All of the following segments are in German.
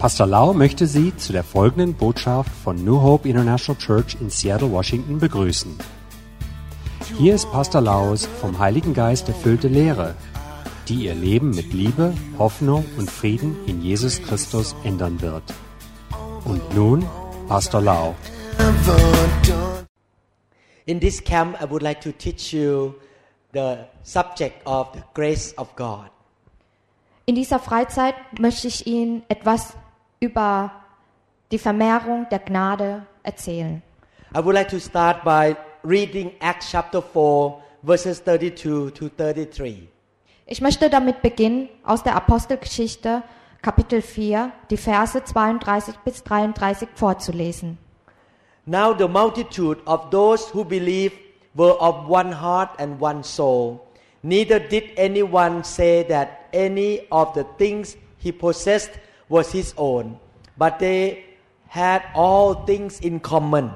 Pastor Lau möchte Sie zu der folgenden Botschaft von New Hope International Church in Seattle, Washington begrüßen. Hier ist Pastor Laus vom Heiligen Geist erfüllte Lehre, die Ihr Leben mit Liebe, Hoffnung und Frieden in Jesus Christus ändern wird. Und nun Pastor Lau. In this camp, I would like to teach you the subject of the grace of God. In dieser Freizeit möchte ich Ihnen etwas über die Vermehrung der Gnade erzählen. I would like to start by reading Acts chapter 4, verses 32 to 33. Ich möchte damit beginnen, aus der Apostelgeschichte Kapitel 4, die Verse 32 bis 33 vorzulesen. Now the multitude of those who believed were of one heart and one soul. Neither did anyone say that any of the things he possessed was his own, but they had all things in common.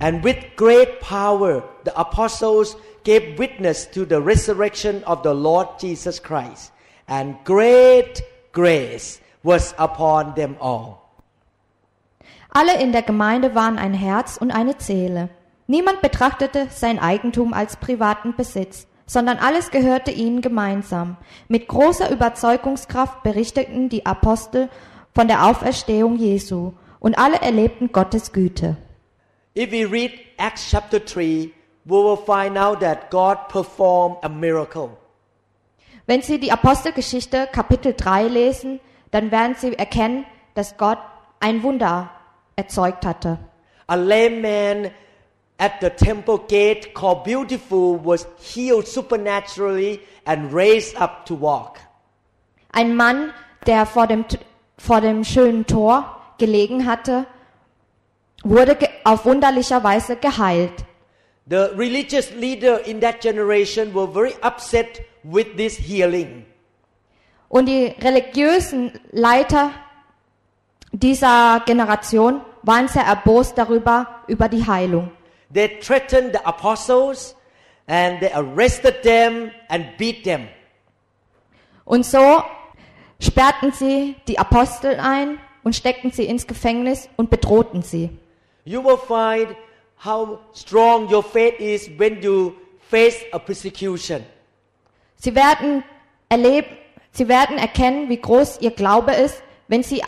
And with great power, the apostles gave witness to the resurrection of the Lord Jesus Christ, and great grace was upon them all. Alle in der Gemeinde waren ein Herz und eine Seele. Niemand betrachtete sein Eigentum als privaten Besitz, sondern alles gehörte ihnen gemeinsam. Mit großer Überzeugungskraft berichteten die Apostel von der Auferstehung Jesu, und alle erlebten Gottes Güte. If we read Acts chapter 3, we will find out that God performed a miracle. Wenn Sie die Apostelgeschichte Kapitel 3 lesen, dann werden Sie erkennen, dass Gott ein Wunder erzeugt hatte. A lame man at the temple gate called Beautiful was healed supernaturally and raised up to walk. Ein Mann, der vor dem, vor dem schönen Tor gelegen hatte, wurde auf wunderlicher Weise geheilt. The religious leader in that generation were very upset with this healing. Und die religiösen Leiter dieser Generation waren sehr erbost darüber, über die Heilung. They threatened the apostles and they arrested them and beat them. Und so sperrten sie die Apostel ein und steckten sie ins Gefängnis und bedrohten sie. You will find how strong your faith is when you face a persecution. Sie werden erleben, sie werden erkennen, wie groß ihr Glaube ist, wenn sie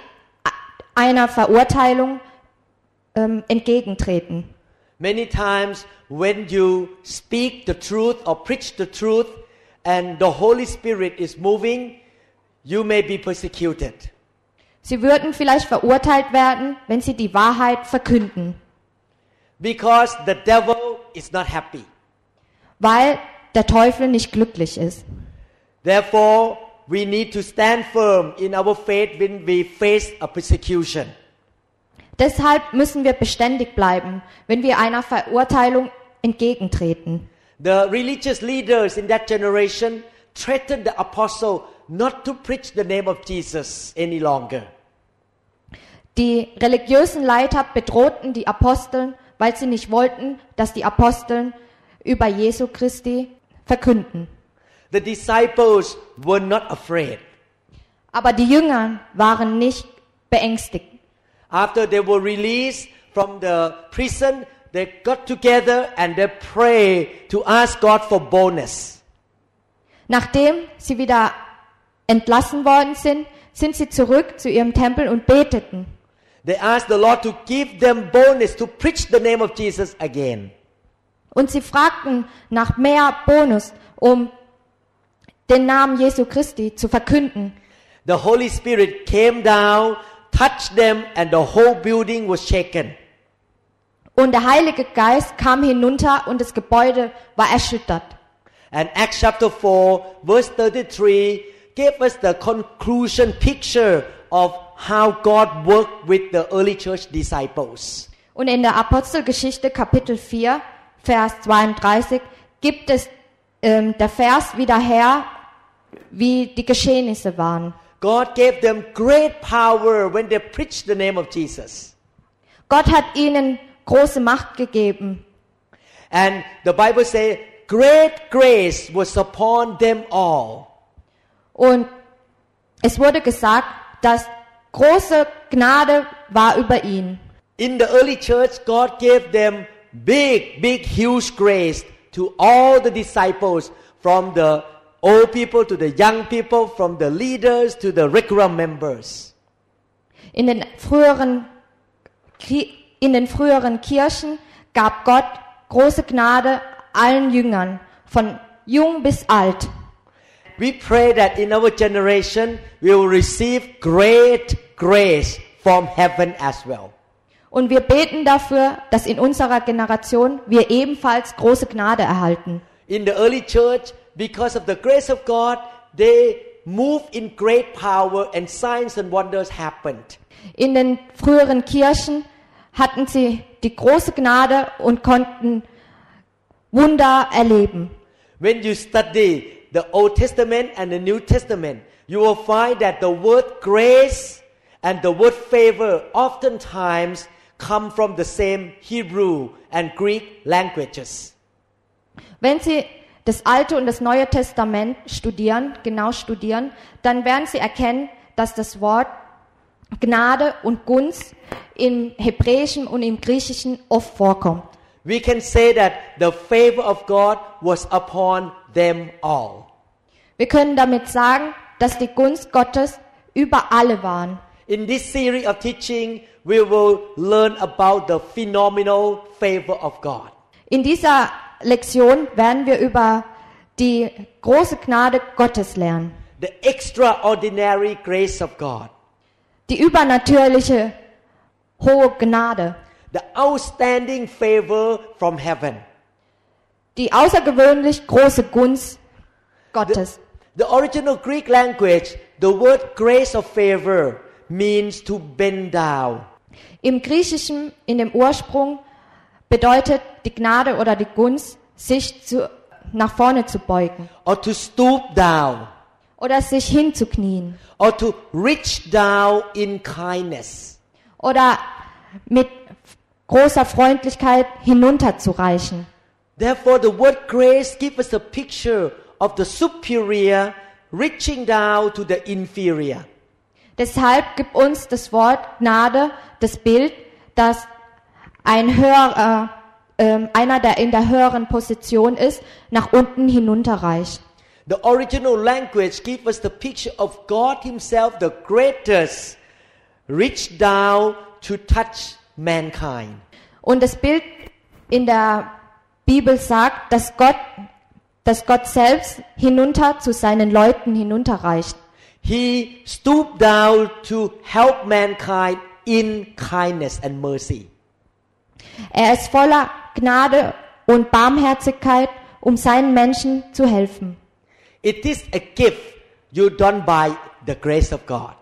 einer Verurteilung ähm, entgegentreten. Many times when you speak the truth or preach the truth and the Holy Spirit is moving, you may be persecuted. Sie würden vielleicht verurteilt werden, wenn sie die Wahrheit verkünden, Because the devil is not happy. weil der Teufel nicht glücklich ist. Therefore, we need to stand firm in our faith when we face a persecution. Deshalb müssen wir beständig bleiben, wenn wir einer Verurteilung entgegentreten. The religious leaders in that generation threatened the apostle not to preach the name of Jesus any longer. Die religiösen Leiter bedrohten die Aposteln, weil sie nicht wollten, dass die Aposteln über Jesu Christi verkünden. The disciples were not afraid. Aber die Jünger waren nicht beängstigt. After they were released from the prison, they got together and they prayed to ask God for bonus. Nachdem sie wieder entlassen worden sind, sind sie zurück zu ihrem Tempel und beteten. They asked the Lord to give them bonus to preach the name of Jesus again. Und sie fragten nach mehr Bonus, um den Namen Jesu Christi zu verkünden. The Holy Spirit came down, touched them, and the whole building was shaken. Und der Heilige Geist kam hinunter und das Gebäude war erschüttert. And Acts chapter 4, verse 33 gave us the conclusion picture of how God worked with the early church disciples. Und in der Apostelgeschichte Kapitel 4, Vers 32 gibt es ähm, der Vers wieder her, wie die Geschehnisse waren. God gave them great power when they preached the name of Jesus. Gott hat ihnen große Macht gegeben. And the Bible says, great grace was upon them all. Und es wurde gesagt, dass große Gnade war über ihn. In the early church, God gave them big, big, huge grace to all the disciples, from the old people to the young people, from the leaders to the regular members. In den früheren, in den früheren Kirchen gab Gott große Gnade allen Jüngern, von jung bis alt. We pray that in our generation we will receive great grace from heaven as well. Und wir beten dafür, dass in unserer Generation wir ebenfalls große Gnade erhalten. In the early church, because of the grace of God, they move in great power and signs and wonders happened. In den früheren Kirchen hatten sie die große Gnade und konnten Wunder erleben. When you study the Old Testament and the New Testament, you will find that the word grace and the word favor oftentimes come from the same Hebrew and Greek languages. Wenn Sie das Alte und das Neue Testament studieren, genau studieren, dann werden Sie erkennen, dass das Wort Gnade und Gunst im Hebräischen und im Griechischen oft vorkommt. We can say that the favor of God was upon them all. Wir können damit sagen, dass die Gunst Gottes über alle waren. In this series of teaching, we will learn about the phenomenal favor of God. In dieser Lektion werden wir über die große Gnade Gottes lernen. The extraordinary grace of God. Die übernatürliche hohe Gnade. The outstanding favor from heaven. Die außergewöhnlich große Gunst Gottes. The original Greek language, the word grace of favor means to bend down. Im Griechischen, in dem Ursprung, bedeutet die Gnade oder die Gunst, sich zu, nach vorne zu beugen or to stoop down oder sich hinzuknien or to reach down in kindness. oder mit großer Freundlichkeit hinunterzureichen. Therefore, the word grace gives us a picture of the superior reaching down to the inferior. Deshalb gibt uns das Wort Gnade das Bild, dass ein höherer, ähm, einer, der in der höheren Position ist, nach unten hinunterreicht. The original language gives us the picture of God Himself, the greatest, reach down to touch mankind. Und das Bild in der Bibel sagt, dass Gott, dass Gott selbst hinunter zu seinen Leuten hinunterreicht. He stooped down to help mankind in kindness and mercy. Er ist voller Gnade und Barmherzigkeit, um seinen Menschen zu helfen. It is a gift you don't buy the grace of God.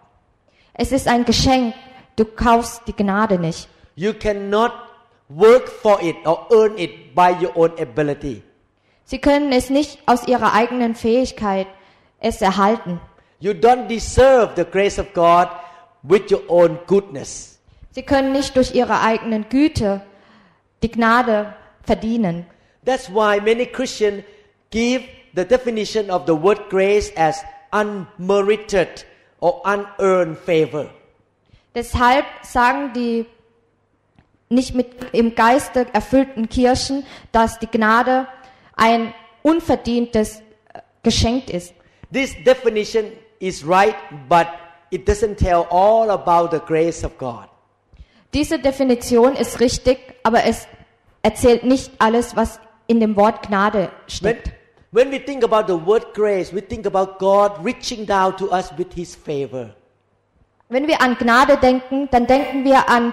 Es ist ein Geschenk. Du kaufst die Gnade nicht. You cannot work for it or earn it by your own ability. Sie können es nicht aus ihrer eigenen Fähigkeit es erhalten. You don't deserve the grace of God with your own goodness. Sie können nicht durch ihre eigenen Güte die Gnade verdienen. That's why many Christians give the definition of the word grace as unmerited or unearned favor. Deshalb sagen die nicht mit im Geiste erfüllten Kirchen, dass die Gnade ein unverdientes äh, Geschenk ist. This definition is right, but it doesn't tell all about the grace of God. Diese Definition ist richtig, aber es erzählt nicht alles, was in dem Wort Gnade When, steckt. when we think about the word grace, we think about God reaching down to us with His favor. Wenn wir an Gnade denken, dann denken wir an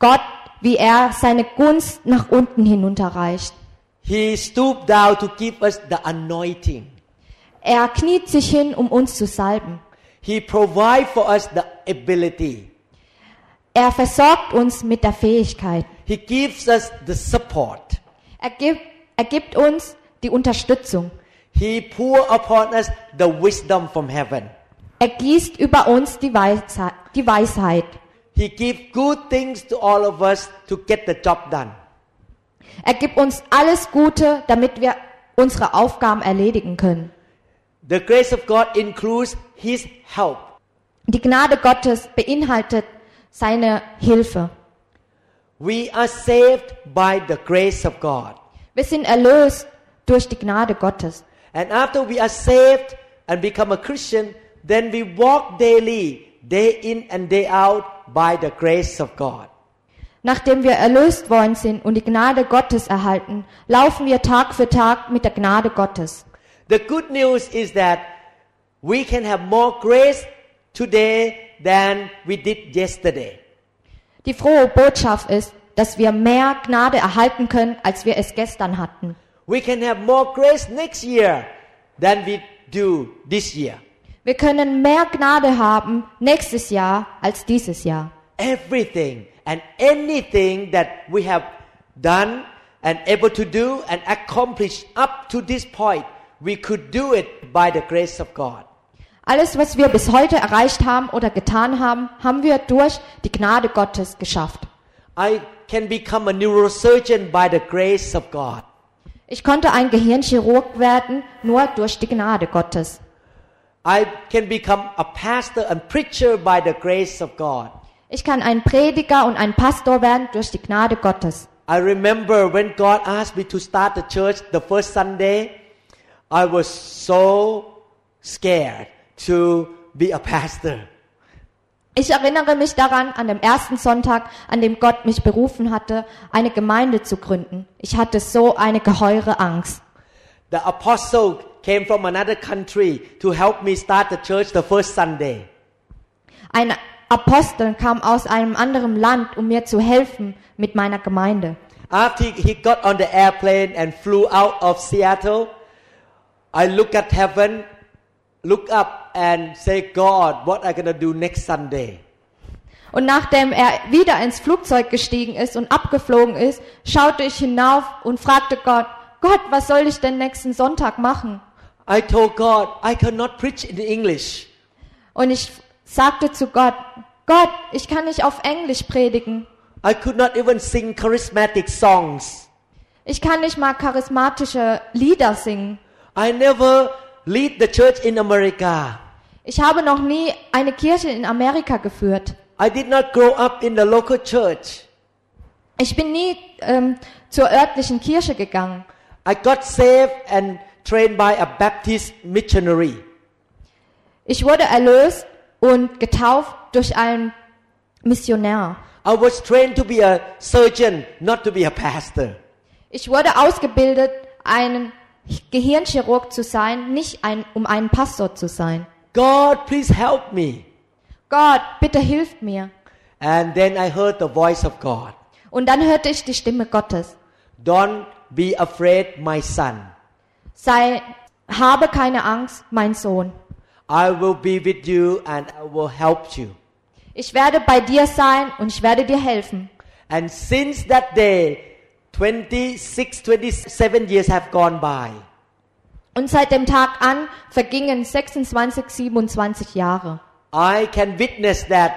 Gott, wie er seine Gunst nach unten hinunterreicht. He stooped down to give us the anointing. Er kniet sich hin, um uns zu salben. He provides for us the ability. Er versorgt uns mit der Fähigkeit. He gives us the support. Er gibt, er gibt uns die Unterstützung. He pour upon us the wisdom from heaven. Er gießt über uns die Weisheit. Die Weisheit. He gives good things to all of us to get the job done. Er gibt uns alles Gute, damit wir unsere Aufgaben erledigen können. The grace of God includes His help. Die Gnade Gottes beinhaltet seine Hilfe. We are saved by the grace of God. Wir sind erlöst durch die Gnade Gottes. And after we are saved and become a Christian, then we walk daily, day in and day out, by the grace of God. Nachdem wir erlöst worden sind und die Gnade Gottes erhalten, laufen wir Tag für Tag mit der Gnade Gottes. The good news is that we can have more grace today than we did yesterday. Die frohe Botschaft ist, dass wir mehr Gnade erhalten können, als wir es gestern hatten. We can have more grace next year than we do this year. Wir können mehr Gnade haben nächstes Jahr als dieses Jahr. Everything and anything that we have done and able to do and accomplish up to this point, we could do it by the grace of God. Alles, was wir bis heute erreicht haben oder getan haben, haben wir durch die Gnade Gottes geschafft. I can become a neurosurgeon by the grace of God. Ich konnte ein Gehirnchirurg werden, nur durch die Gnade Gottes. I can become a pastor and preacher by the grace of God. Ich kann ein Prediger und ein Pastor werden durch die Gnade Gottes. I remember when God asked me to start the church the first Sunday, I was so scared to be a pastor. Ich erinnere mich daran, an dem ersten Sonntag, an dem Gott mich berufen hatte, eine Gemeinde zu gründen. Ich hatte so eine geheure Angst. The apostle came from another country to help me start the church the first Sunday. Ein Apostel kam aus einem anderen Land, um mir zu helfen mit meiner Gemeinde. After he got on the airplane and flew out of Seattle, I look at heaven, look up and say, God, what I gonna do next Sunday? Und nachdem er wieder ins Flugzeug gestiegen ist und abgeflogen ist, schaute ich hinauf und fragte Gott, Gott, was soll ich denn nächsten Sonntag machen? I told God, I cannot preach in English. Und ich sagte zu Gott, Gott, ich kann nicht auf Englisch predigen. I could not even sing charismatic songs. Ich kann nicht mal charismatische Lieder singen. I never lead the church in America. Ich habe noch nie eine Kirche in Amerika geführt. I did not grow up in the local church. Ich bin nie ähm, zur örtlichen Kirche gegangen. I got saved and trained by a Baptist missionary. Ich wurde erlöst und getauft durch einen Missionär. I was trained to be a surgeon, not to be a pastor. Ich wurde ausgebildet, ein Gehirnchirurg zu sein, nicht ein, um ein Pastor zu sein. God, please help me. Gott, bitte hilf mir. And then I heard the voice of God. Und dann hörte ich die Stimme Gottes. Don't be afraid, my son. Sei, habe keine Angst, mein Sohn. I will be with you and I will help you. Ich werde bei dir sein und ich werde dir helfen. And since that day, 26, 27 years have gone by. Und seit dem Tag an vergingen 26, 27 Jahre. I can witness that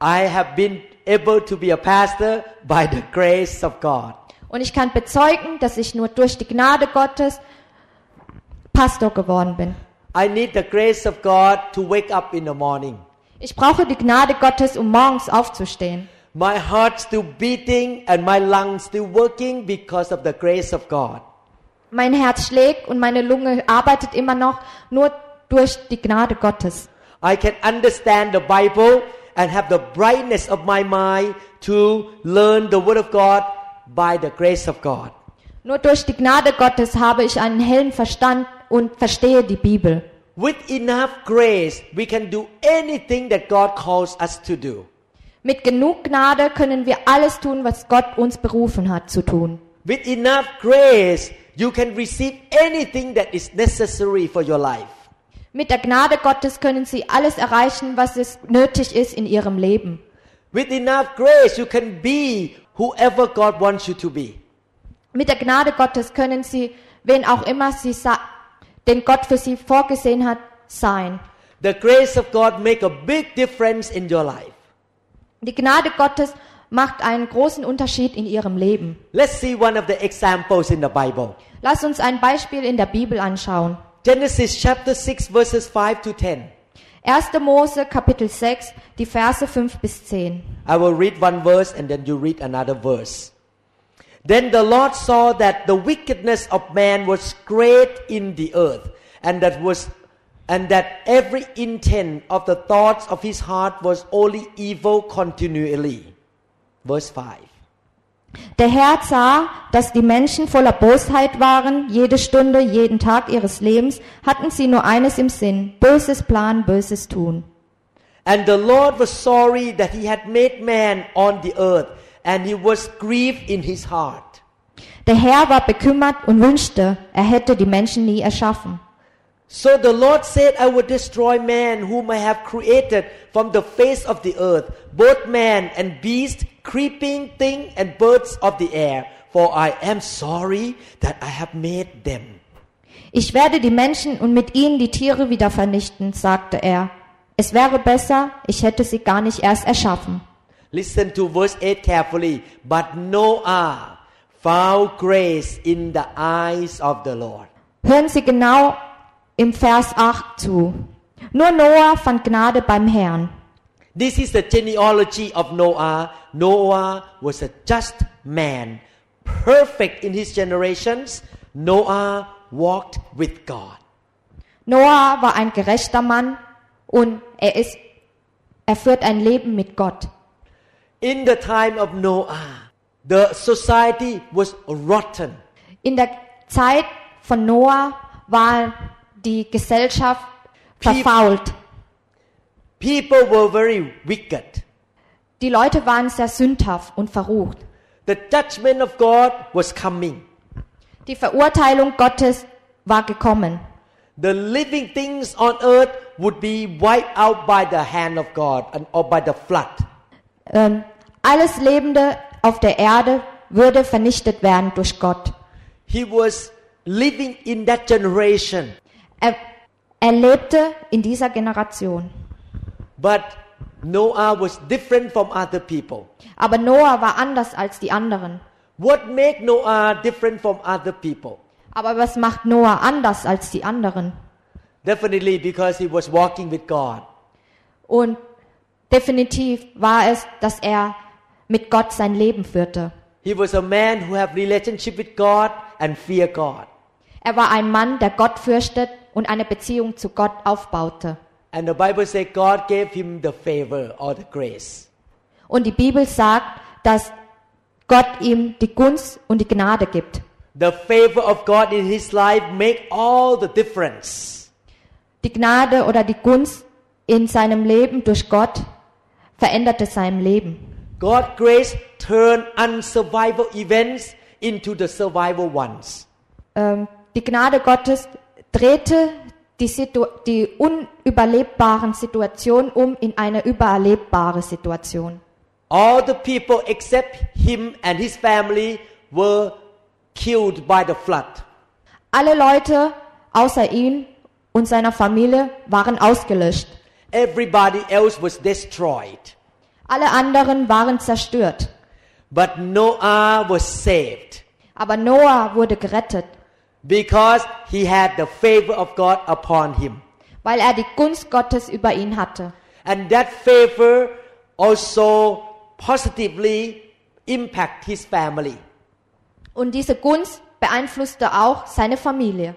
I have been able to be a pastor by the grace of God. Und ich kann bezeugen, dass ich nur durch die Gnade Gottes Pastor geworden bin. I need the grace of God to wake up in the morning. Ich brauche die Gnade Gottes, um morgens aufzustehen. My heart still beating and my lungs still working because of the grace of God. Mein Herz schlägt und meine Lunge arbeitet immer noch nur durch die Gnade Gottes. I can understand the Bible and have the brightness of my mind to learn the Word of God by the grace of God. Nur durch die Gnade Gottes habe ich einen hellen Verstand und verstehe die Bibel. With enough grace, we can do anything that God calls us to do. Mit genug Gnade können wir alles tun, was Gott uns berufen hat zu tun. With enough grace, you can receive anything that is necessary for your life. Mit der Gnade Gottes können Sie alles erreichen, was es nötig ist in Ihrem Leben. With enough grace, you can be whoever God wants you to be. Mit der Gnade Gottes können Sie, wen auch immer Sie den Gott für Sie vorgesehen hat, sein. The grace of God make a big difference in your life. Die Gnade Gottes macht einen großen Unterschied in Ihrem Leben. Let's see one of the examples in the Bible. Lass uns ein Beispiel in der Bibel anschauen. Genesis chapter 6 verses 5 to 10. 1. Mose Kapitel 6, die Verse 5 bis 10. I will read one verse and then you read another verse. Then the Lord saw that the wickedness of man was great in the earth, and that was and that every intent of the thoughts of his heart was only evil continually. Verse 5. Der Herr sah, dass die Menschen voller Bosheit waren, jede Stunde, jeden Tag ihres Lebens hatten sie nur eines im Sinn, böses Plan, böses tun. And the Lord was sorry that he had made man on the earth, and he was grieved in his heart. Der Herr war bekümmert und wünschte, er hätte die Menschen nie erschaffen. So the Lord said, I will destroy man whom I have created from the face of the earth, both man and beast, creeping thing and birds of the air, for I am sorry that I have made them. Ich werde die Menschen und mit ihnen die Tiere wieder vernichten, sagte er. Es wäre besser, ich hätte sie gar nicht erst erschaffen. Listen to verse 8 carefully. But Noah found grace in the eyes of the Lord. Hören Sie genau im Vers 8 zu. Nur Noah fand Gnade beim Herrn. This is the genealogy of Noah. Noah was a just man, perfect in his generations. Noah walked with God. Noah war ein gerechter Mann und er ist, er führt ein Leben mit Gott. In the time of Noah, the society was rotten. In der Zeit von Noah war die Gesellschaft verfault. People were very wicked. Die Leute waren sehr sündhaft und verrucht. The judgment of God was coming. Die Verurteilung Gottes war gekommen. The living things on earth would be wiped out by the hand of God and, or by the flood. Ähm, alles Lebende auf der Erde würde vernichtet werden durch Gott. He was living in that generation. Er, er lebte in dieser Generation. But Noah was different from other people. Aber Noah war anders als die anderen. What made Noah different from other people? Aber was macht Noah anders als die anderen? Definitely because he was walking with God. Und definitiv war es, dass er mit Gott sein Leben führte. He was a man who had relationship with God and fear God. Er war ein Mann, der Gott fürchtet und eine Beziehung zu Gott aufbaute. And the Bible says God gave him the favor or the grace. Und die Bibel sagt, dass Gott ihm die Gunst und die Gnade gibt. The favor of God in his life make all the difference. Die Gnade oder die Gunst in seinem Leben durch Gott veränderte sein Leben. God grace turn unsurvival events into the survival ones. Ähm, die Gnade Gottes drehte die, Situ die unüberlebbaren Situationen um in eine überlebbare Situation. All the people except him and his family were killed by the flood. Alle Leute außer ihm und seiner Familie waren ausgelöscht. Everybody else was destroyed. Alle anderen waren zerstört. But Noah was saved Aber Noah wurde gerettet, because he had the favor of God upon him. weil er die Gunst Gottes über ihn hatte. And that favor also positively impact his family. Und diese Gunst beeinflusste auch seine Familie.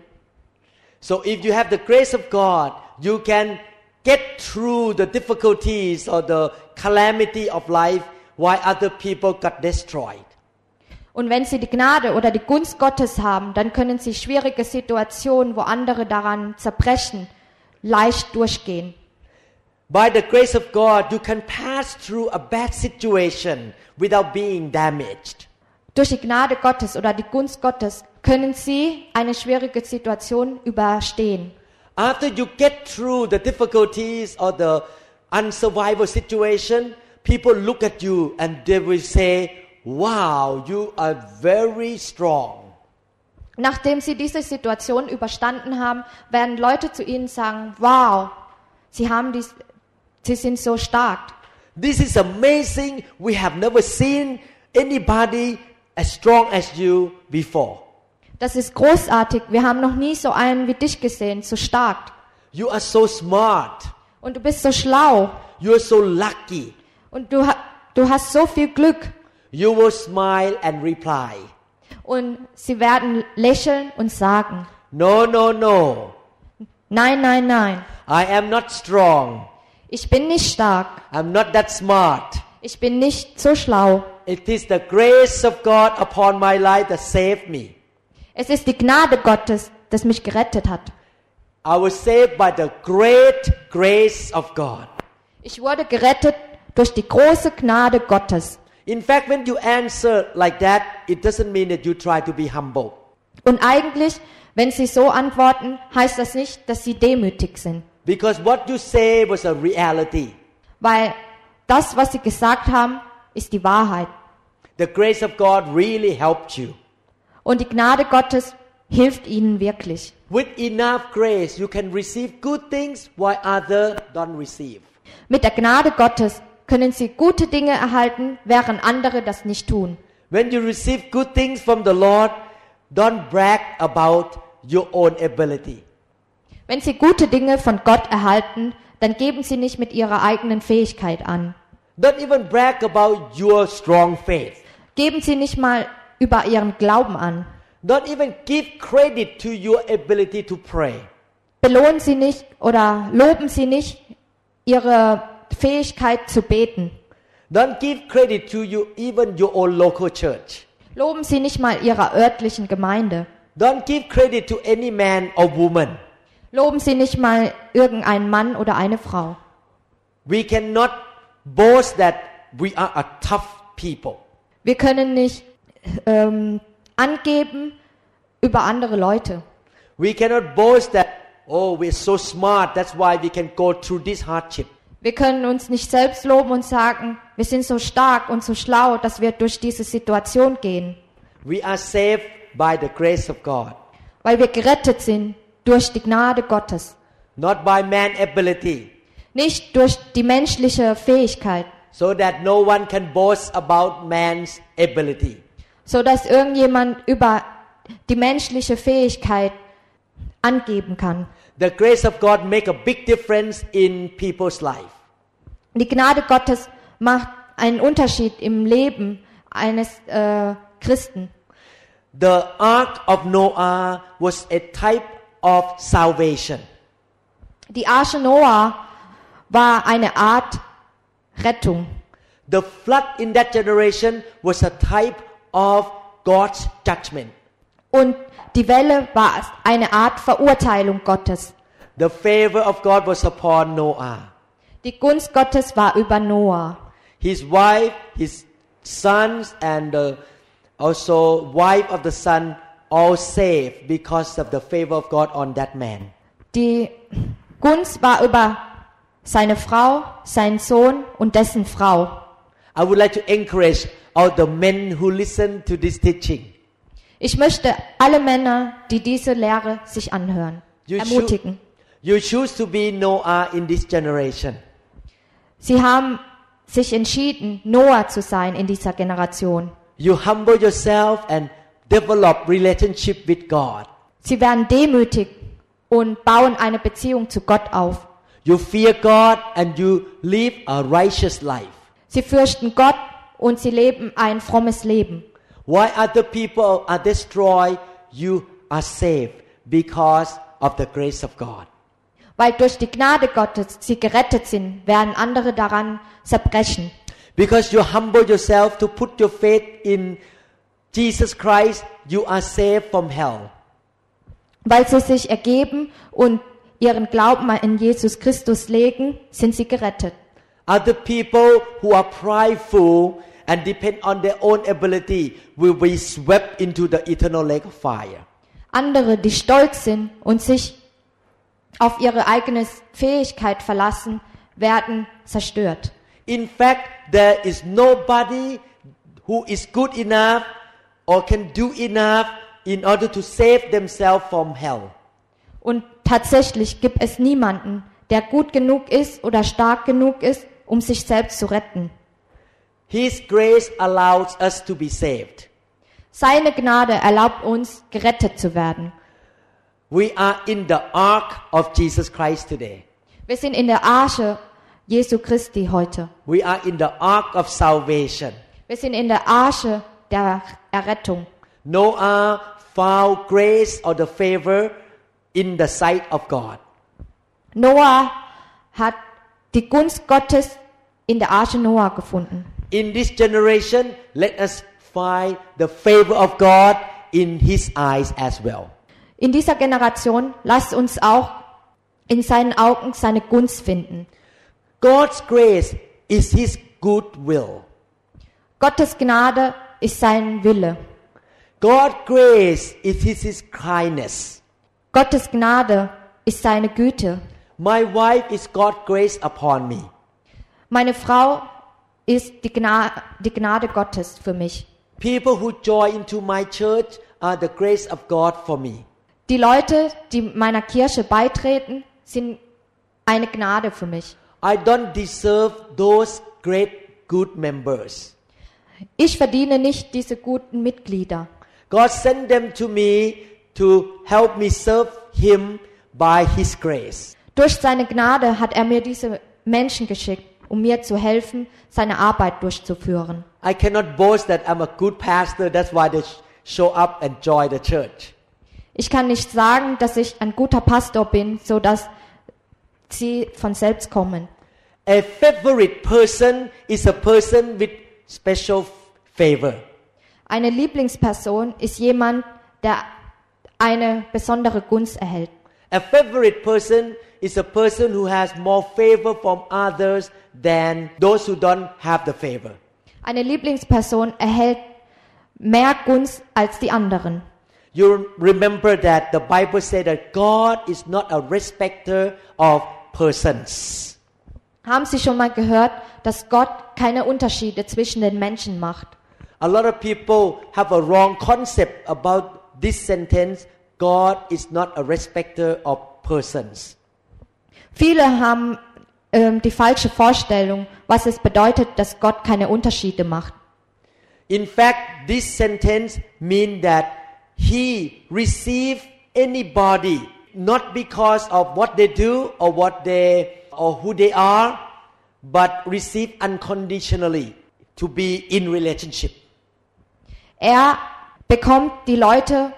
So if you have the grace of God, you can get through the difficulties or the calamity of life while other people got destroyed. Und wenn sie die Gnade oder die Gunst Gottes haben, dann können sie schwierige Situationen, wo andere daran zerbrechen, leicht durchgehen. By the grace of God, you can pass through a bad situation without being damaged. Durch die Gnade Gottes oder die Gunst Gottes können sie eine schwierige Situation überstehen. After you get through the difficulties or the unsurvivable situation, people look at you and they will say, Wow, you are very strong. Nachdem sie diese Situation überstanden haben, werden Leute zu ihnen sagen, wow, sie haben dies, sie sind so stark. This is amazing. We have never seen anybody as strong as you before. Das ist großartig. Wir haben noch nie so einen wie dich gesehen, so stark. You are so smart. Und du bist so schlau. You're so lucky. Und du, du hast so viel Glück. You will smile and reply. Und sie werden lächeln und sagen, No, no, no. nein, nein, nein. I am not strong. Ich bin nicht stark. I'm not that smart. Ich bin nicht so schlau. It is the grace of God upon my life that saved me. Es ist die Gnade Gottes, das mich gerettet hat. I was saved by the great grace of God. Ich wurde gerettet durch die große Gnade Gottes. In fact, when you answer like that, it doesn't mean that you try to be humble. Und eigentlich, wenn sie so antworten, heißt das nicht, dass sie demütig sind. Because what you say was a reality. Weil das, was sie gesagt haben, ist die Wahrheit. The grace of God really helped you. Und die Gnade Gottes hilft ihnen wirklich. With enough grace, you can receive good things while others don't receive. Mit der Gnade Gottes können sie gute Dinge erhalten, während andere das nicht tun. When you receive good things from the Lord, don't brag about your own ability. Wenn sie gute Dinge von Gott erhalten, dann geben sie nicht mit ihrer eigenen Fähigkeit an. Don't even brag about your strong faith. Geben sie nicht mal über ihren Glauben an. Don't even give credit to your ability to pray. Belohnen sie nicht oder loben sie nicht ihre Fähigkeit zu beten. Don't give credit to you even your own local church. Loben sie nicht mal ihrer örtlichen Gemeinde. Don't give credit to any man or woman. Loben sie nicht mal irgendeinen Mann oder eine Frau. We cannot boast that we are a tough people. Wir können nicht ähm, angeben über andere Leute. We cannot boast that, oh, we're so smart, that's why we can go through this hardship. Wir können uns nicht selbst loben und sagen, wir sind so stark und so schlau, dass wir durch diese Situation gehen, We are saved by the grace of God, weil wir gerettet sind durch die Gnade Gottes, not by man ability, nicht durch die menschliche Fähigkeit, so that no one can boast about man's ability. so dass irgendjemand über die menschliche Fähigkeit angeben kann. The grace of God make a big difference in people's life. Die Gnade Gottes macht einen Unterschied im Leben eines äh, Christen. The ark of Noah was a type of salvation. Die Arche Noah war eine Art Rettung. The flood in that generation was a type of God's judgment. Und die Welle war eine Art Verurteilung Gottes. The favor of God was upon Noah. Die Gunst Gottes war über Noah. His wife, his sons, and uh, also wife of the son all saved because of the favor of God on that man. Die Gunst war über seine Frau, seinen Sohn und dessen Frau. I would like to encourage all the men who listen to this teaching. Ich möchte alle Männer, die diese Lehre sich anhören, You, ermutigen. you choose to be Noah in this generation. Sie haben sich entschieden, Noah zu sein in dieser Generation. You humble yourself and develop relationship with God. Sie werden demütig und bauen eine Beziehung zu Gott auf. You fear God and you live a righteous life. Sie fürchten Gott und sie leben ein frommes Leben. Why other people are destroyed, you are saved because of the grace of God. Weil durch die Gnade Gottes sie gerettet sind, werden andere daran zerbrechen. Because you humble yourself to put your faith in Jesus Christ, you are saved from hell. Weil sie sich ergeben und ihren Glauben in Jesus Christus legen, sind sie gerettet. Other people who are prideful and depend on their own ability will be swept into the eternal lake of fire. Andere, die stolz sind und sich auf ihre eigene Fähigkeit verlassen, werden zerstört. In fact, there is nobody who is good enough or can do enough in order to save themselves from hell. Und tatsächlich gibt es niemanden, der gut genug ist oder stark genug ist, um sich selbst zu retten. His grace allows us to be saved. Seine Gnade erlaubt uns, gerettet zu werden. We are in the ark of Jesus Christ today. Wir sind in der Arche Jesu Christi heute. We are in the ark of salvation. Wir sind in der Arche der Errettung. Noah found grace or the favor in the sight of God. Noah hat die Gunst Gottes in der Arche Noah gefunden. In this generation, let us find the favor of God in his eyes as well. In dieser Generation lasst uns auch in seinen Augen seine Gunst finden. God's grace is his good will. Gottes Gnade ist sein Wille. God's grace is his, his kindness. Gottes Gnade ist seine Güte. My wife is God's grace upon me. Meine Frau ist die Gnade, die Gnade Gottes für mich. People who join into my church are the grace of God for me. Die Leute, die meiner Kirche beitreten, sind eine Gnade für mich. I don't deserve those great good members. Ich verdiene nicht diese guten Mitglieder. God sent them to me to help me serve him by his grace. Durch seine Gnade hat er mir diese Menschen geschickt, um mir zu helfen, seine Arbeit durchzuführen. I cannot boast that I'm a good pastor, that's why they sh- show up and join the church. Ich kann nicht sagen, dass ich ein guter Pastor bin, so dass sie von selbst kommen. A favorite person is a person with special favor. Eine Lieblingsperson ist jemand, der eine besondere Gunst erhält. A favorite person is a person who has more favor from others than those who don't have the favor. Eine Lieblingsperson erhält mehr Gunst als die anderen. You remember that the Bible said that God is not a respecter of persons. Haben Sie schon mal gehört, dass Gott keine Unterschiede zwischen den Menschen macht? A lot of people have a wrong concept about this sentence God is not a respecter of persons. Viele haben ähm, die falsche Vorstellung, was es bedeutet, dass Gott keine Unterschiede macht. In fact, this sentence means that he receive anybody not because of what they do or what they or who they are, but receive unconditionally to be in relationship. Er bekommt die Leute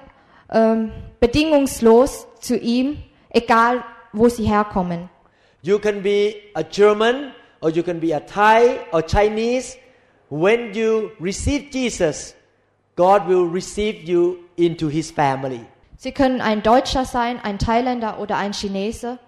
ähm, bedingungslos zu ihm, egal wo sie herkommen. You can be a German or you can be a Thai or Chinese. When you receive Jesus, God will receive you into his family. Sie können ein Deutscher sein, ein Thailänder oder ein Chinese.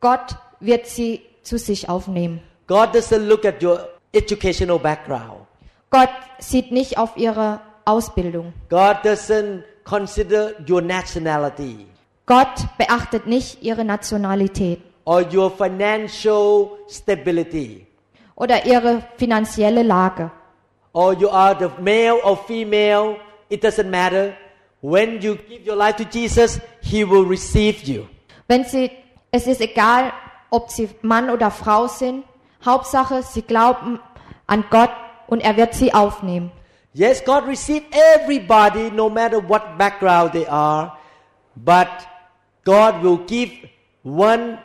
Gott wird sie zu sich aufnehmen. God doesn't look at your educational background. Gott sieht nicht auf ihre Ausbildung. God doesn't consider your nationality Gott beachtet nicht ihre Nationalität or your financial stability oder ihre finanzielle Lage. or you are the male or female. It doesn't matter. When you give your life to Jesus, He will receive you. Wenn sie, es ist egal, ob sie Mann oder Frau sind. Hauptsache, sie glauben an Gott und er wird sie aufnehmen. Yes, God receive everybody, no matter what background they are, but God will give one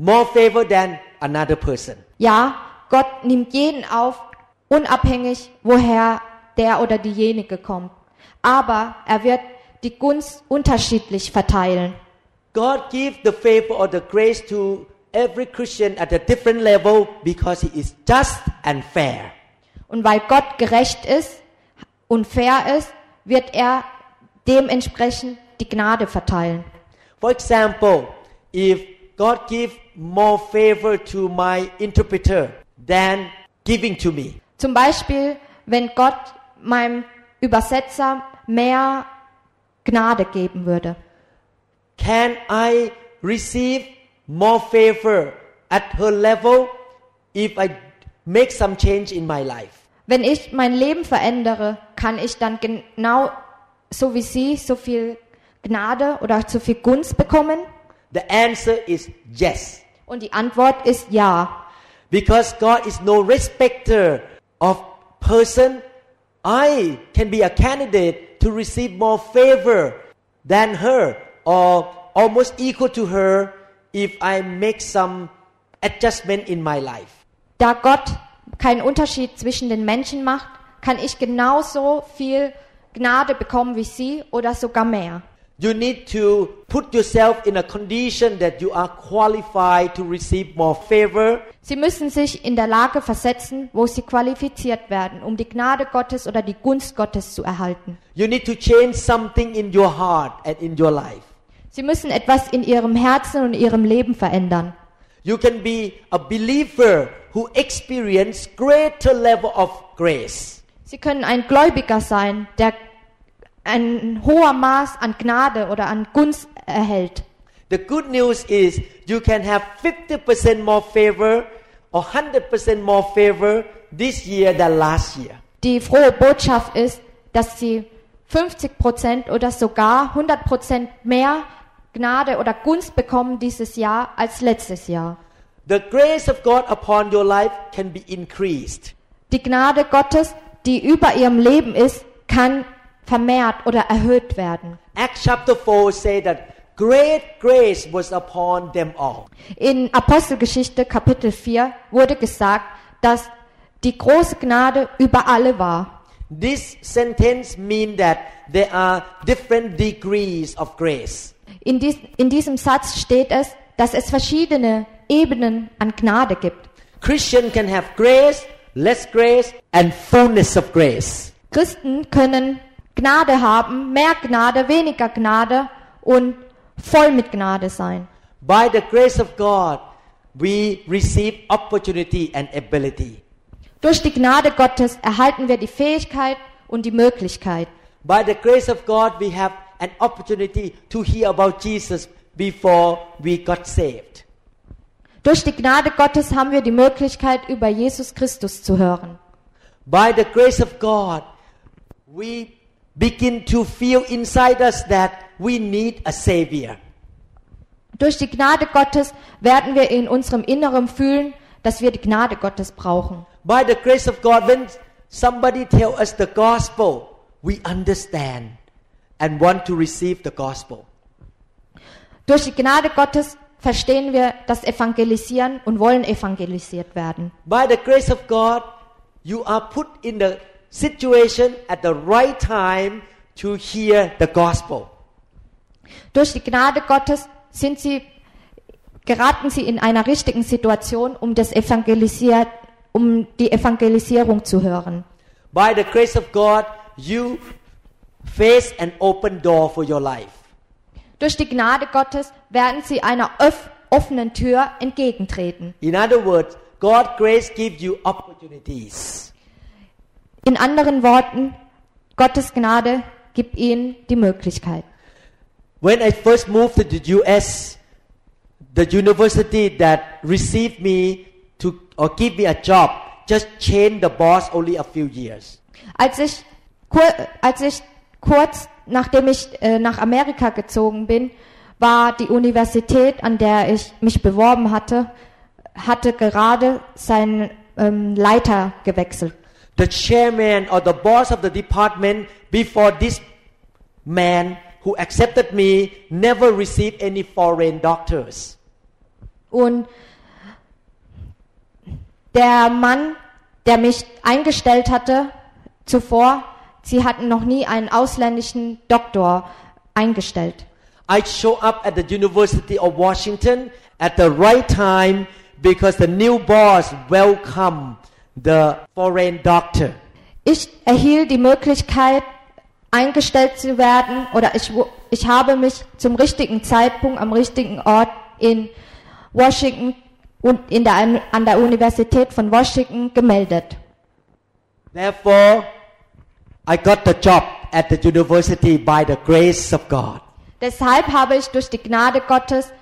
more favor than another person. Ja, Gott nimmt jeden auf, unabhängig, woher der oder diejenige kommt. Aber er wird die Gunst unterschiedlich verteilen. God give the favor or the grace to every Christian at a different level because He is just and fair. Und weil Gott gerecht ist und fair ist, wird er dementsprechend die Gnade verteilen. For example, if God give more favor to my interpreter than giving to me, Zum Beispiel, wenn Gott meinem Übersetzer mehr Gnade geben würde. can I receive more favor at her level if I make some change in my life? Wenn ich mein Leben verändere, kann ich dann genau so wie sie so viel Gnade oder so viel Gunst bekommen? The answer is yes. Und die Antwort ist ja. Because God is no respecter of person, I can be a candidate to receive more favor than her or almost equal to her if I make some adjustment in my life. Da Gott keinen Unterschied zwischen den Menschen macht, kann ich genauso viel Gnade bekommen wie sie oder sogar mehr. You need to put yourself in a condition that you are qualified to receive more favor. Sie müssen sich in der Lage versetzen, wo sie qualifiziert werden, um die Gnade Gottes oder die Gunst Gottes zu erhalten. You need to change something in your heart and in your life. Sie müssen etwas in ihrem Herzen und ihrem Leben verändern. You can be a believer who experience greater level of grace. Sie können ein Gläubiger sein, der ein hoher Maß an Gnade oder an Gunst erhält. The good news is you can have 50% more favor or 100% more favor this year than last year. Die frohe Botschaft ist, dass sie 50 Prozent oder sogar 100 Prozent mehr Gnade oder Gunst bekommen dieses Jahr als letztes Jahr. The grace of God upon your life can be increased. Die Gnade Gottes, die über ihrem Leben ist, kann vermehrt oder erhöht werden. Acts chapter 4 say that great grace was upon them all. In Apostelgeschichte Kapitel 4 wurde gesagt, dass die große Gnade über alle war. This sentence mean that there are different degrees of grace. In, dies, in diesem Satz steht es, dass es verschiedene Ebenen an Gnade gibt. Christian can have grace, less grace, and fullness of grace. Christen können Gnade haben, mehr Gnade, weniger Gnade und voll mit Gnade sein. By the grace of God, we receive opportunity and ability. Durch die Gnade Gottes erhalten wir die Fähigkeit und die Möglichkeit. By the grace of God, we have an opportunity to hear about Jesus before we got saved. Durch die Gnade Gottes haben wir die Möglichkeit, über Jesus Christus zu hören. By the grace of God, we begin to feel inside us that we need a Savior. Durch die Gnade Gottes werden wir in unserem Inneren fühlen, dass wir die Gnade Gottes brauchen. By the grace of God, when somebody tells us the gospel, we understand and want to receive the gospel. Durch die Gnade Gottes verstehen wir das Evangelisieren und wollen evangelisiert werden. By the grace of God, you are put in the situation at the right time to hear the gospel. Durch die Gnade Gottes sind sie, geraten sie in einer richtigen Situation, um das Evangelisiert, um die Evangelisierung zu hören. By the grace of God, you face an open door for your life. Durch die Gnade Gottes werden sie einer offenen Tür entgegentreten. In other words, God grace gives you opportunities. In anderen Worten, Gottes Gnade gibt ihnen die Möglichkeit. When I first moved to the US, the university that received me to or give me a job just changed the boss only a few years. Als ich, als ich kurz nachdem ich äh, nach Amerika gezogen bin, war die Universität, an der ich mich beworben hatte, hatte gerade seinen ähm, Leiter gewechselt. The chairman or the boss of the department before this man who accepted me never received any foreign doctors. Und der Mann, der mich eingestellt hatte zuvor, sie hatten noch nie einen ausländischen Doktor eingestellt. I show up at the University of Washington at the right time because the new boss welcomed the foreign doctor. Ich erhielt die Möglichkeit, eingestellt zu werden oder ich, ich habe mich zum richtigen Zeitpunkt am richtigen Ort in Washington und in der, an der Universität von Washington gemeldet. Therefore, I got the job at the university by the grace of God. Deshalb habe ich durch die Gnade Gottes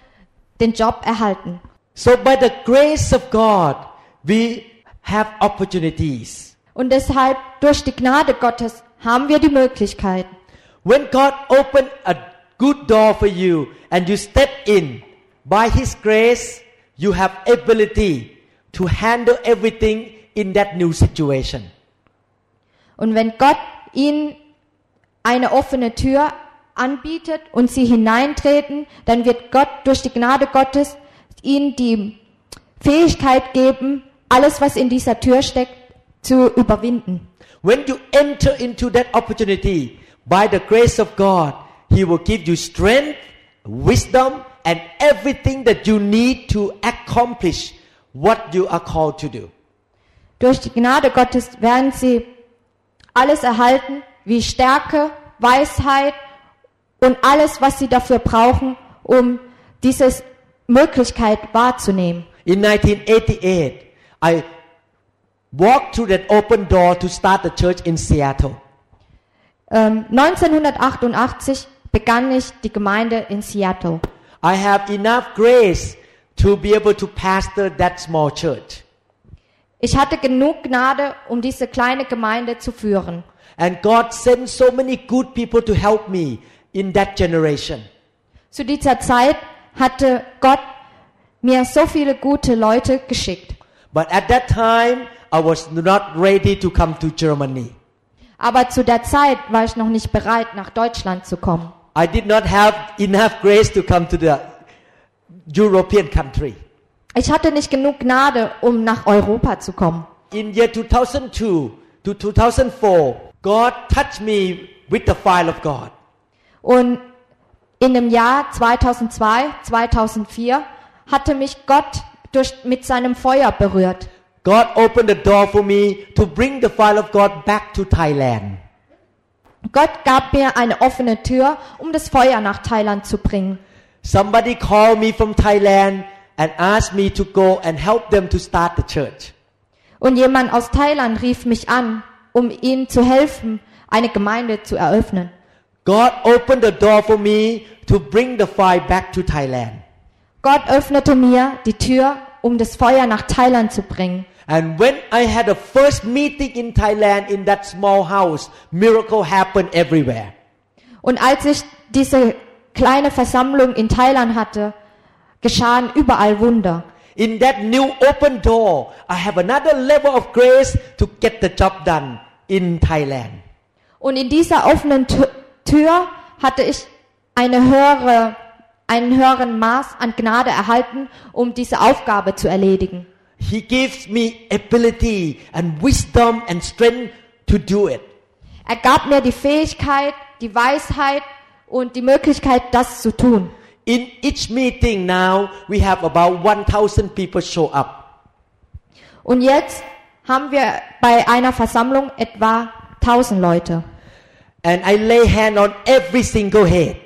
den Job erhalten. So by the grace of God, we have opportunities. Und deshalb durch die Gnade Gottes haben wir die Möglichkeit. When God opened a good door for you and you step in, by His grace, you have ability to handle everything in that new situation. Und wenn Gott ihnen eine offene Tür anbietet und sie hineintreten, dann wird Gott durch die Gnade Gottes ihnen die Fähigkeit geben, alles, was in dieser Tür steckt, zu überwinden. When you enter into that opportunity, by the grace of God, He will give you strength, wisdom, and everything that you need to accomplish what you are called to do. Durch die Gnade Gottes werden sie alles erhalten, wie Stärke, Weisheit und alles, was sie dafür brauchen, um diese Möglichkeit wahrzunehmen. In 1988, I walked through that open door to start the church in Seattle. Ähm, 1988 begann ich die Gemeinde in Seattle. I have enough grace to be able to pastor that small church. Ich hatte genug Gnade, um diese kleine Gemeinde zu führen. And God sent so many good people to help me in that generation. Zu dieser Zeit hatte Gott mir so viele gute Leute geschickt. But at that time, I was not ready to come to Germany. Aber zu der Zeit war ich noch nicht bereit, nach Deutschland zu kommen. I did not have enough grace to come to the European country. Ich hatte nicht genug Gnade, um nach Europa zu kommen. In year 2002 to 2004, God touched me with the fire of God. Und in dem Jahr 2002, 2004 hatte mich Gott durch, mit seinem Feuer berührt. God opened the door for me to bring the fire of God back to Thailand. Gott gab mir eine offene Tür, um das Feuer nach Thailand zu bringen. Somebody called me from Thailand and asked me to go and help them to start the church. Und jemand aus Thailand rief mich an, um ihnen zu helfen, eine Gemeinde zu eröffnen. God opened the door for me to bring the fire back to Thailand. Gott öffnete mir die Tür, um das Feuer nach Thailand zu bringen. And when I had a first meeting in Thailand in that small house, miracle happened everywhere. Und als ich diese kleine Versammlung in Thailand hatte, geschahen überall Wunder. In that new open door, I have another level of grace to get the job done in Thailand. Und in dieser offenen Tü- Tür hatte ich eine höhere, einen höheren Maß an Gnade erhalten, um diese Aufgabe zu erledigen. He gives me ability and wisdom and strength to do it. Er gab mir die Fähigkeit, die Weisheit und die Möglichkeit, das zu tun. In each meeting now, we have about 1,000 people show up. Und jetzt haben wir bei einer Versammlung etwa 1000 Leute. And I lay hand on every single head.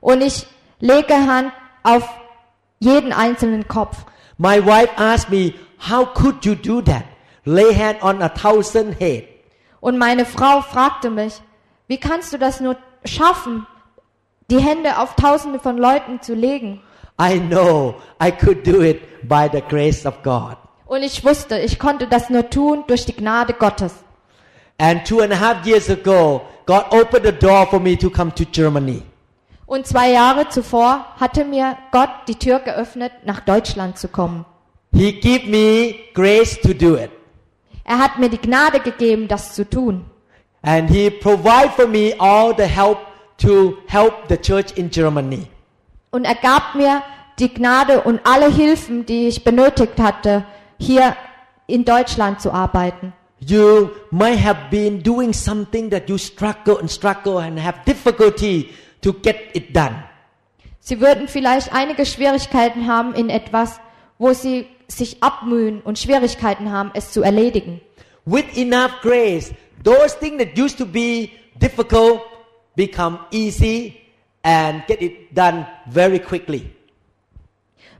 Und ich lege Hand auf jeden einzelnen Kopf. My wife asked me, how could you do that? Lay hand on a thousand head. Und meine Frau fragte mich, wie kannst du das nur schaffen, die Hände auf Tausende von Leuten zu legen? I know I could do it by the grace of God. Und ich wusste, ich konnte das nur tun durch die Gnade Gottes. And two and a half years ago, God opened the door for me to come to Germany. Und zwei Jahre zuvor hatte mir Gott die Tür geöffnet, nach Deutschland zu kommen. He gave me grace to do it. Er hat mir die Gnade gegeben, das zu tun. And he provide for me all the help to help the church in Germany. Und er gab mir die Gnade und alle Hilfen, die ich benötigt hatte, hier in Deutschland zu arbeiten. You might have been doing something that you struggle and struggle and have difficulty to get it done. Sie würden vielleicht einige Schwierigkeiten haben in etwas, wo sie sich abmühen und Schwierigkeiten haben, es zu erledigen. With enough grace, those things that used to be difficult become easy and get it done very quickly.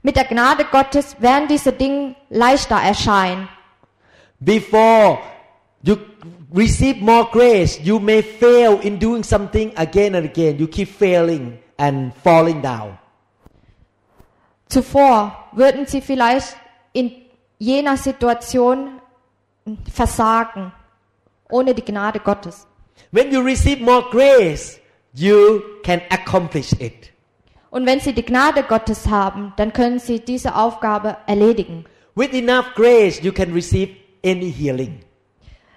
Mit der Gnade Gottes werden diese Dinge leichter erscheinen. Before you receive more grace, you may fail in doing something again and again. You keep failing and falling down. Zuvor würden sie vielleicht in jener Situation versagen, ohne die Gnade Gottes. When you receive more grace, you can accomplish it. Und wenn sie die Gnade Gottes haben, dann können sie diese Aufgabe erledigen. With enough grace, you can receive any healing.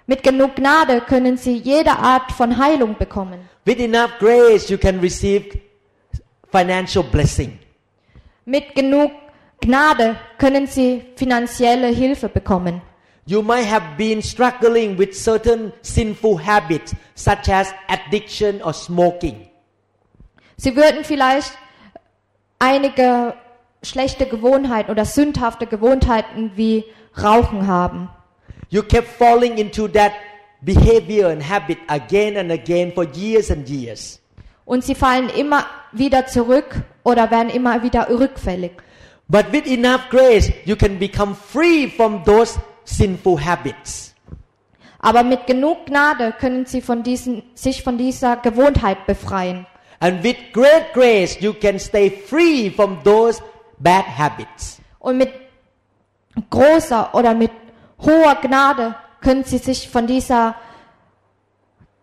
Mit genug Gnade können sie jede Art von Heilung bekommen. With enough grace, you can receive financial blessing. Mit genug Gnade können sie finanzielle Hilfe bekommen. You might have been struggling with certain sinful habits such as addiction or smoking. Sie würden vielleicht einige schlechte Gewohnheiten oder sündhafte Gewohnheiten wie Rauchen haben. You kept falling into that behavior and habit again and again for years and years. Und sie fallen immer wieder zurück oder werden immer wieder rückfällig. But with enough grace, you can become free from those sinful habits. Aber mit genug Gnade können sie von diesen, sich von dieser Gewohnheit befreien. And with great grace, you can stay free from those bad habits. Und mit großer oder mit hoher Gnade können sie sich von dieser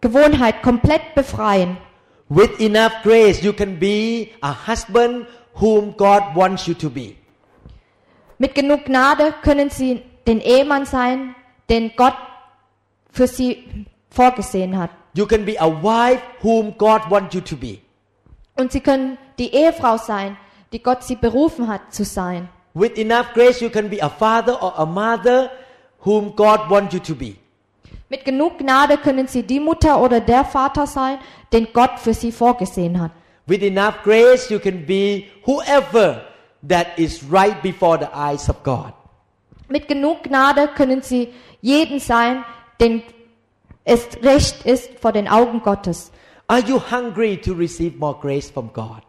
Gewohnheit komplett befreien. With enough grace, you can be a husband whom God wants you to be. Mit genug Gnade können sie den Ehemann sein, den Gott für sie vorgesehen hat. You can be a wife whom God wants you to be. Und sie können die Ehefrau sein, die Gott sie berufen hat zu sein. With enough grace, you can be a father or a mother whom God wants you to be. Mit genug Gnade können sie die Mutter oder der Vater sein, den Gott für sie vorgesehen hat. With enough grace, you can be whoever that is right before the eyes of God. Mit genug Gnade können sie jeden sein, den es recht ist vor den Augen Gottes. Are you hungry to receive more grace from God?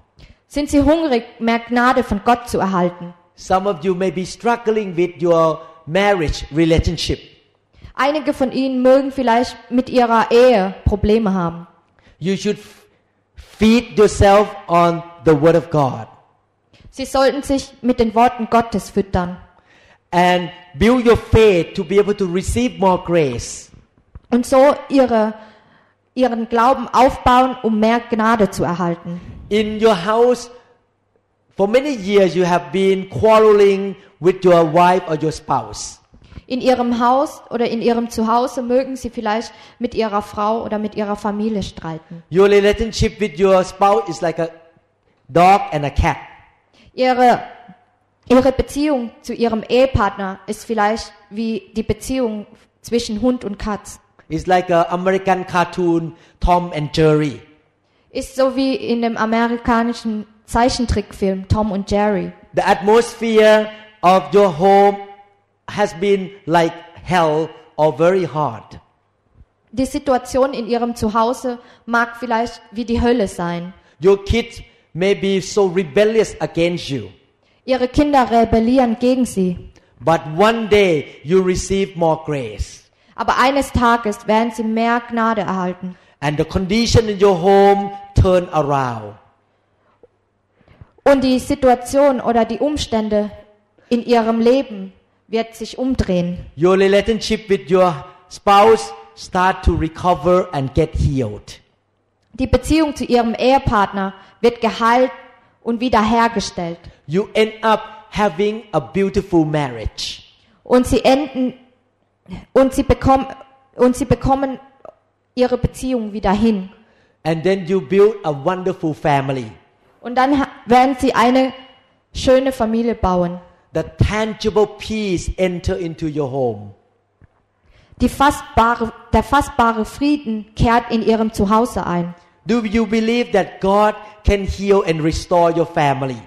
Sind sie hungrig, mehr Gnade von Gott zu erhalten? Some of you may be struggling with your marriage relationship. Einige von ihnen mögen vielleicht mit ihrer Ehe Probleme haben. You should feed yourself on the Word of God Sie sollten sich mit den Worten Gottes füttern and build your faith to be able to receive more grace. und so ihre, ihren Glauben aufbauen, um mehr Gnade zu erhalten. In your house, for many years, you have been quarreling with your wife or your spouse. In ihrem Haus oder in ihrem Zuhause mögen sie vielleicht mit ihrer Frau oder mit ihrer Familie streiten. Your relationship with your spouse is like a dog and a cat. Ihre, ihre Beziehung zu ihrem Ehepartner ist vielleicht wie die Beziehung zwischen Hund und Katz. It's like a American cartoon Tom and Jerry. Ist so wie in dem amerikanischen Zeichentrickfilm Tom und Jerry. The atmosphere of your home has been like hell or very hard. Die Situation in ihrem Zuhause mag vielleicht wie die Hölle sein. Your kids may be so rebellious against you. Ihre Kinder rebellieren gegen sie. But one day you receive more grace. Aber eines Tages werden sie mehr Gnade erhalten. And the condition in your home turn around. Und die Situation oder die Umstände in ihrem Leben wird sich umdrehen. Your relationship with your spouse start to recover and get healed. Die Beziehung zu ihrem Ehepartner wird geheilt und wiederhergestellt. You end up having a beautiful marriage. Und sie enden und sie bekommen und sie bekommen ihre Beziehung wieder hin. And then you build a wonderful family. Und dann werden sie eine schöne Familie bauen. The tangible peace enter into your home. Die fassbare, der fassbare Frieden kehrt in ihrem Zuhause ein. Do you believe that God can heal and restore your family?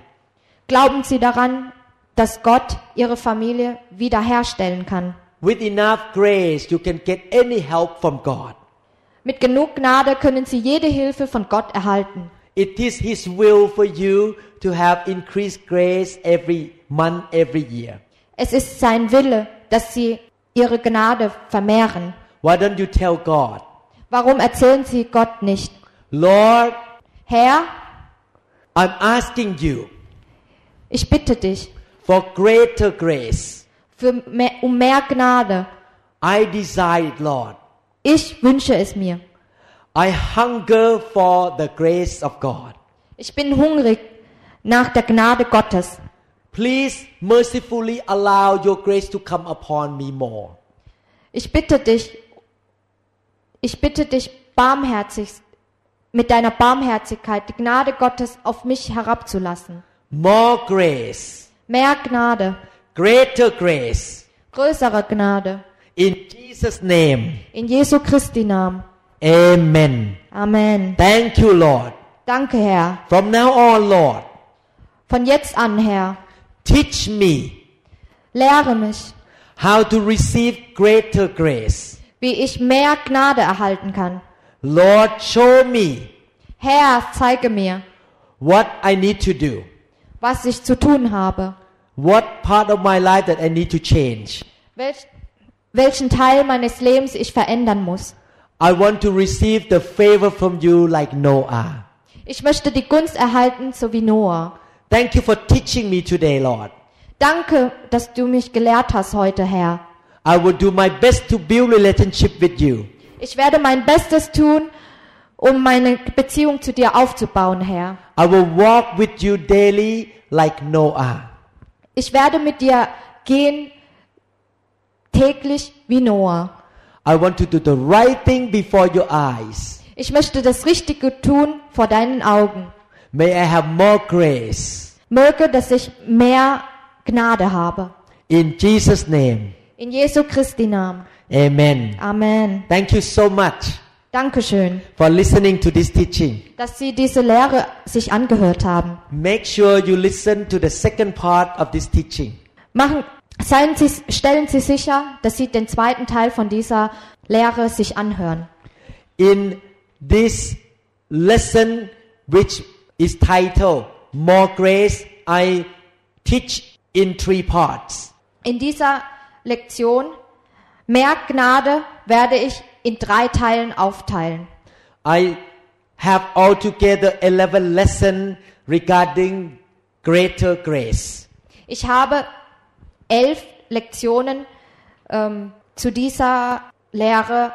Glauben Sie daran, dass Gott Ihre Familie wiederherstellen kann? With enough grace, you can get any help from God. Mit genug Gnade können Sie jede Hilfe von Gott erhalten. It is His will for you to have increased grace every month, every year. Es ist sein Wille, dass Sie Ihre Gnade vermehren. Why don't you tell God, Warum erzählen Sie Gott nicht? Lord, Herr, I'm asking you ich bitte dich for greater grace. für mehr, um mehr Gnade. I desire it, Lord. Ich wünsche es mir. I hunger for the grace of God. Ich bin hungrig nach der Gnade Gottes. Please mercifully allow your grace to come upon me more. Ich bitte dich, ich bitte dich barmherzig, mit deiner Barmherzigkeit die Gnade Gottes auf mich herabzulassen. More grace. Mehr Gnade, greater grace. größere Gnade. In Jesus' name, In Jesu Christi Namen. Amen. Amen. Thank you, Lord. Danke, Herr. From now on, Lord, Von jetzt an, Herr, teach me lehre mich, how to receive greater grace. wie ich mehr Gnade erhalten kann. Lord, show me Herr, zeige mir, what I need to do, was ich zu tun habe, what part of my life that I need to change. welch, welchen Teil meines Lebens ich verändern muss. I want to receive the favor from you like Noah. Ich möchte die Gunst erhalten, so wie Noah. Thank you for teaching me today, Lord. Danke, dass du mich gelehrt hast heute, Herr. I will do my best to build relationship with you. Ich werde mein Bestes tun, um meine Beziehung zu dir aufzubauen, Herr. I will walk with you daily like Noah. Ich werde mit dir gehen täglich wie Noah. I want to do the right thing before your eyes. Ich möchte das Richtige tun vor deinen Augen. May I have more grace. Möge, dass ich mehr Gnade habe. In Jesus' name, In Jesu Christi Namen. amen. Amen. Thank you so much Dankeschön, for listening to this teaching. dass Sie diese Lehre sich angehört haben. Make sure you listen to the second part of this teaching. Machen, seien Sie, stellen Sie sicher, dass Sie den zweiten Teil von dieser Lehre sich anhören. In this lesson, which is titled More Grace, I teach in three parts. In dieser Lektion Mehr Gnade werde ich in drei Teilen aufteilen. I have altogether 11 lessons regarding greater grace. Ich habe elf Lektionen ähm, zu dieser Lehre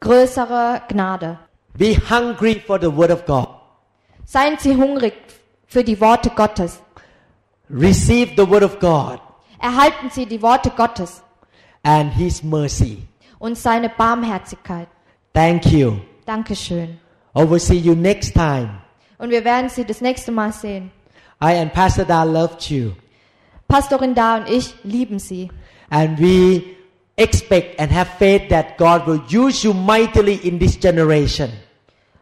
größere Gnade. Be hungry for the Word of God. Seien Sie hungrig für die Worte Gottes. Receive the Word of God Erhalten Sie die Worte Gottes and His mercy. und seine Barmherzigkeit. Thank you. Dankeschön. I will see you next time. Und wir werden Sie das nächste Mal sehen. I and Pastor Da loved you. Pastorin Da und ich lieben Sie. And we expect and have faith that God will use you mightily in this generation.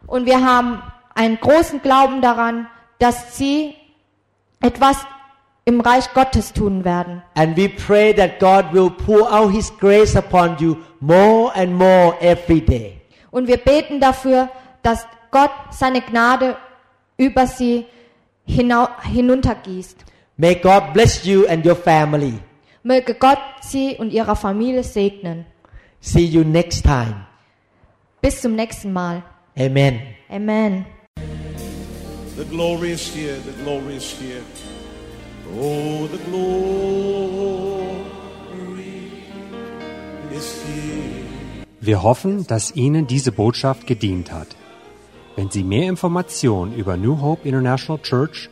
Und wir haben einen großen Glauben daran, dass Sie etwas im Reich Gottes tun werden. And we pray that God will pour out His grace upon you more and more every day. Und wir beten dafür, dass Gott seine Gnade über Sie hinuntergießt. May God bless you and your family. Möge Gott Sie und Ihre Familie segnen. See you next time. Bis zum nächsten Mal. Amen. Amen. The glory is here, the glory is here. Oh, the glory is here. Wir hoffen, dass Ihnen diese Botschaft gedient hat. Wenn Sie mehr Informationen über New Hope International Church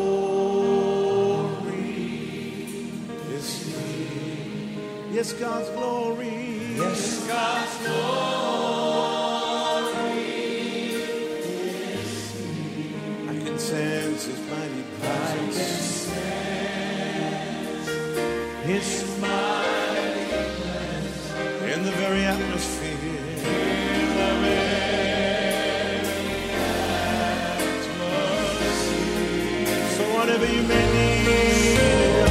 Yes, God's glory. Yes, God's glory is here. I can sense His mighty presence. His mighty presence in the very atmosphere. In the very atmosphere. So whatever you may need,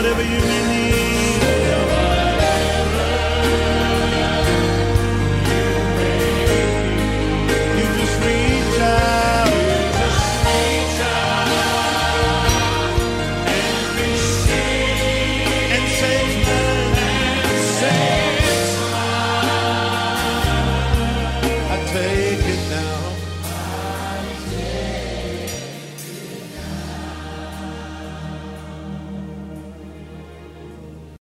whatever you need.